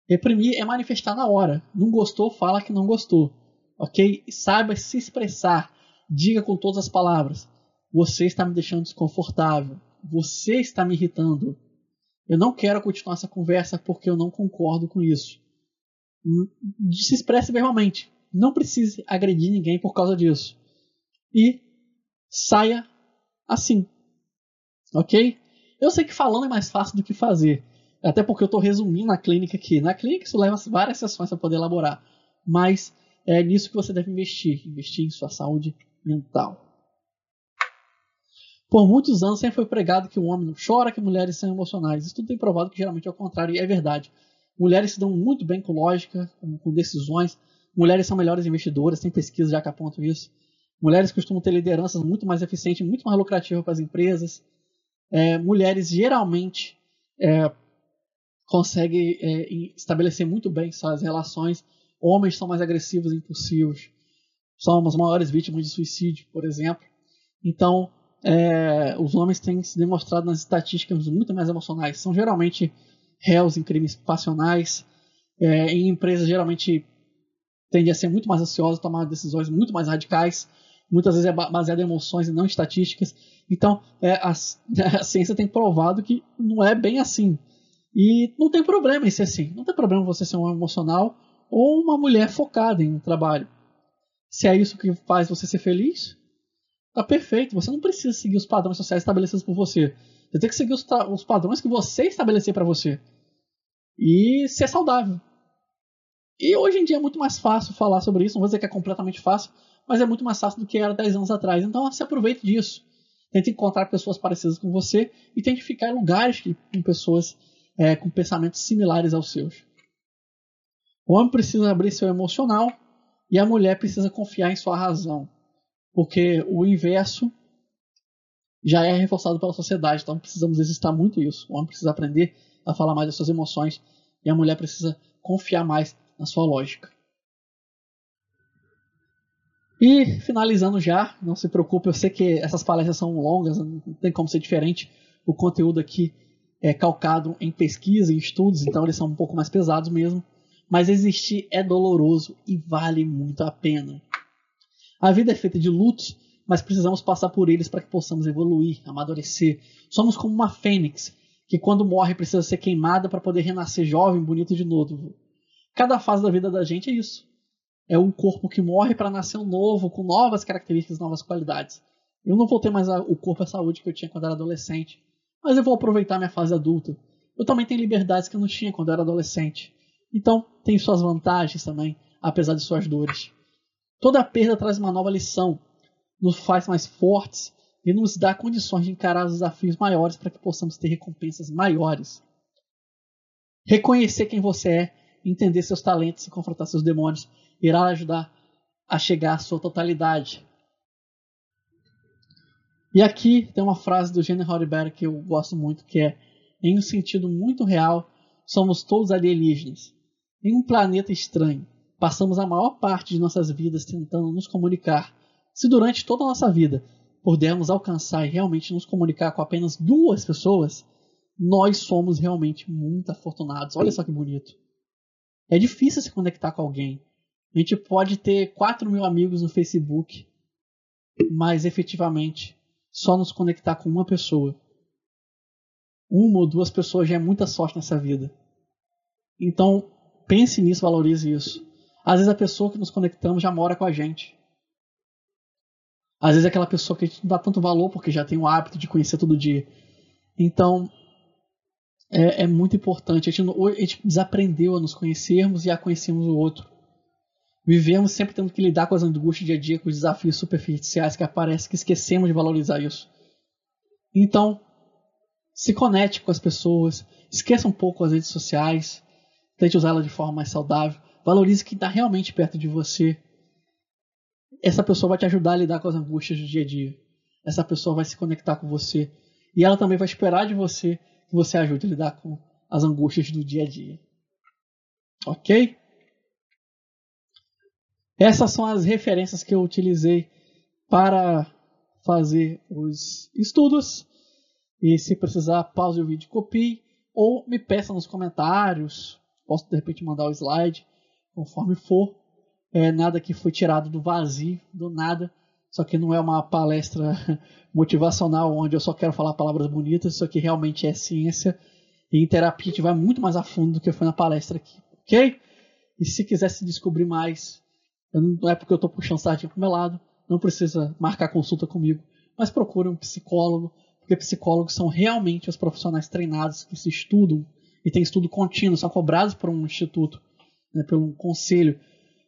Reprimir é manifestar na hora. Não gostou, fala que não gostou. Ok? Saiba se expressar. Diga com todas as palavras. Você está me deixando desconfortável. Você está me irritando. Eu não quero continuar essa conversa porque eu não concordo com isso. Hum, se expresse verbalmente. Não precise agredir ninguém por causa disso. E saia assim. Ok? Eu sei que falando é mais fácil do que fazer. Até porque eu estou resumindo na clínica aqui. Na clínica isso leva várias sessões para poder elaborar. Mas é nisso que você deve investir. Investir em sua saúde mental. Por muitos anos sempre foi pregado que o homem não chora, que mulheres são emocionais. Isso tudo tem provado que geralmente é o contrário e é verdade. Mulheres se dão muito bem com lógica, com, com decisões, Mulheres são melhores investidoras, tem pesquisas já que apontam isso. Mulheres costumam ter lideranças muito mais eficientes, muito mais lucrativas para as empresas. É, mulheres geralmente é, conseguem é, estabelecer muito bem suas relações. Homens são mais agressivos e impulsivos. São as maiores vítimas de suicídio, por exemplo. Então, é, os homens têm se demonstrado nas estatísticas muito mais emocionais. São geralmente réus em crimes passionais. É, em empresas geralmente tende a ser muito mais ansiosa, tomar decisões muito mais radicais, muitas vezes é baseada em emoções e não em estatísticas. Então, é, a, [LAUGHS] a, ciência tem provado que não é bem assim. E não tem problema em ser assim. Não tem problema você ser um emocional ou uma mulher focada em um trabalho. Se é isso que faz você ser feliz, tá perfeito. Você não precisa seguir os padrões sociais estabelecidos por você. Você tem que seguir os, os padrões que você estabelecer para você. E ser saudável. E hoje em dia é muito mais fácil falar sobre isso. Não vou dizer que é completamente fácil, mas é muito mais fácil do que era 10 anos atrás. Então se aproveite disso. Tente encontrar pessoas parecidas com você e tente ficar em lugares que, com pessoas é, com pensamentos similares aos seus. O homem precisa abrir seu emocional e a mulher precisa confiar em sua razão. Porque o inverso já é reforçado pela sociedade, então precisamos exercitar muito isso. O homem precisa aprender a falar mais das suas emoções e a mulher precisa confiar mais na sua lógica. E finalizando já, não se preocupe, eu sei que essas palestras são longas, não tem como ser diferente. O conteúdo aqui é calcado em pesquisa, em estudos, então eles são um pouco mais pesados mesmo. Mas existir é doloroso e vale muito a pena. A vida é feita de lutos, mas precisamos passar por eles para que possamos evoluir, amadurecer. Somos como uma fênix que quando morre precisa ser queimada para poder renascer jovem, bonito de novo. Cada fase da vida da gente é isso. É um corpo que morre para nascer um novo, com novas características, novas qualidades. Eu não vou ter mais o corpo e a saúde que eu tinha quando era adolescente, mas eu vou aproveitar minha fase adulta. Eu também tenho liberdades que eu não tinha quando era adolescente. Então, tem suas vantagens também, apesar de suas dores. Toda perda traz uma nova lição, nos faz mais fortes e nos dá condições de encarar os desafios maiores para que possamos ter recompensas maiores. Reconhecer quem você é, entender seus talentos e confrontar seus demônios irá ajudar a chegar à sua totalidade. E aqui tem uma frase do Gene Roddenberry que eu gosto muito, que é em um sentido muito real, somos todos alienígenas. Em um planeta estranho, passamos a maior parte de nossas vidas tentando nos comunicar. Se durante toda a nossa vida pudermos alcançar e realmente nos comunicar com apenas duas pessoas, nós somos realmente muito afortunados. Olha só que bonito. É difícil se conectar com alguém. A gente pode ter 4 mil amigos no Facebook, mas efetivamente só nos conectar com uma pessoa. Uma ou duas pessoas já é muita sorte nessa vida. Então, pense nisso, valorize isso. Às vezes a pessoa que nos conectamos já mora com a gente. Às vezes é aquela pessoa que a gente não dá tanto valor porque já tem o hábito de conhecer todo dia. Então, é, é muito importante. A gente, a gente desaprendeu a nos conhecermos e a conhecermos o outro. Vivemos sempre tendo que lidar com as angústias dia a dia, com os desafios superficiais que aparecem, que esquecemos de valorizar isso. Então, se conecte com as pessoas, esqueça um pouco as redes sociais, tente usá-las de forma mais saudável, valorize quem está realmente perto de você essa pessoa vai te ajudar a lidar com as angústias do dia a dia. Essa pessoa vai se conectar com você. E ela também vai esperar de você que você ajude a lidar com as angústias do dia a dia. Ok? Essas são as referências que eu utilizei para fazer os estudos. E se precisar, pause o vídeo, copie ou me peça nos comentários. Posso de repente mandar o slide, conforme for é nada que foi tirado do vazio, do nada. Só que não é uma palestra [LAUGHS] motivacional onde eu só quero falar palavras bonitas, isso aqui realmente é ciência. E em terapia a gente vai muito mais a fundo do que foi na palestra aqui, ok? E se quiser se descobrir mais, não é porque eu estou puxando sardinha para o meu lado, não precisa marcar consulta comigo, mas procure um psicólogo, porque psicólogos são realmente os profissionais treinados que se estudam e têm estudo contínuo, são cobrados por um instituto, né, pelo um conselho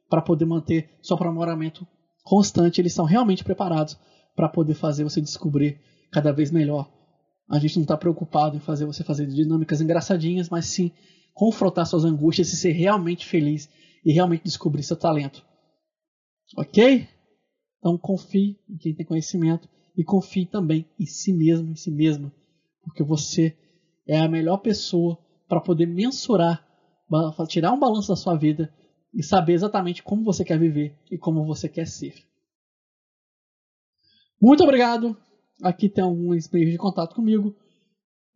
para poder manter seu aprimoramento constante. Eles são realmente preparados para poder fazer você descobrir cada vez melhor. A gente não está preocupado em fazer você fazer dinâmicas engraçadinhas, mas sim confrontar suas angústias e ser realmente feliz e realmente descobrir seu talento. Ok? Então confie em quem tem conhecimento e confie também em si mesmo, em si mesma, porque você é a melhor pessoa para poder mensurar, tirar um balanço da sua vida e saber exatamente como você quer viver e como você quer ser. Muito obrigado. Aqui tem alguns meios de contato comigo.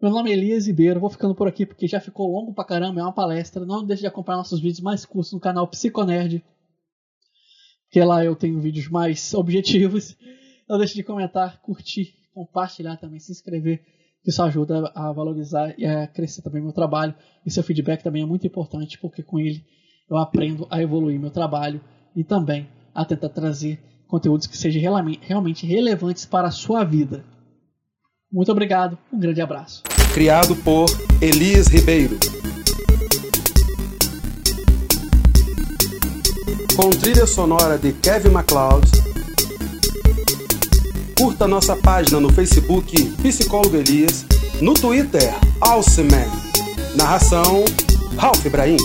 Meu nome é Elias Ribeiro. Vou ficando por aqui porque já ficou longo pra caramba. É uma palestra. Não deixe de acompanhar nossos vídeos mais curtos no canal Psiconerd. Porque lá eu tenho vídeos mais [LAUGHS] objetivos. Não deixe de comentar, curtir, compartilhar também, se inscrever. Isso ajuda a valorizar e a crescer também meu trabalho. E seu feedback também é muito importante porque com ele eu aprendo a evoluir meu trabalho e também a tentar trazer conteúdos que sejam realmente relevantes para a sua vida. Muito obrigado, um grande abraço. Criado por Elias Ribeiro. Com trilha sonora de Kevin MacLeod. Curta nossa página no Facebook Psicólogo Elias, no Twitter Alceman. Narração Ralph Ibrahim.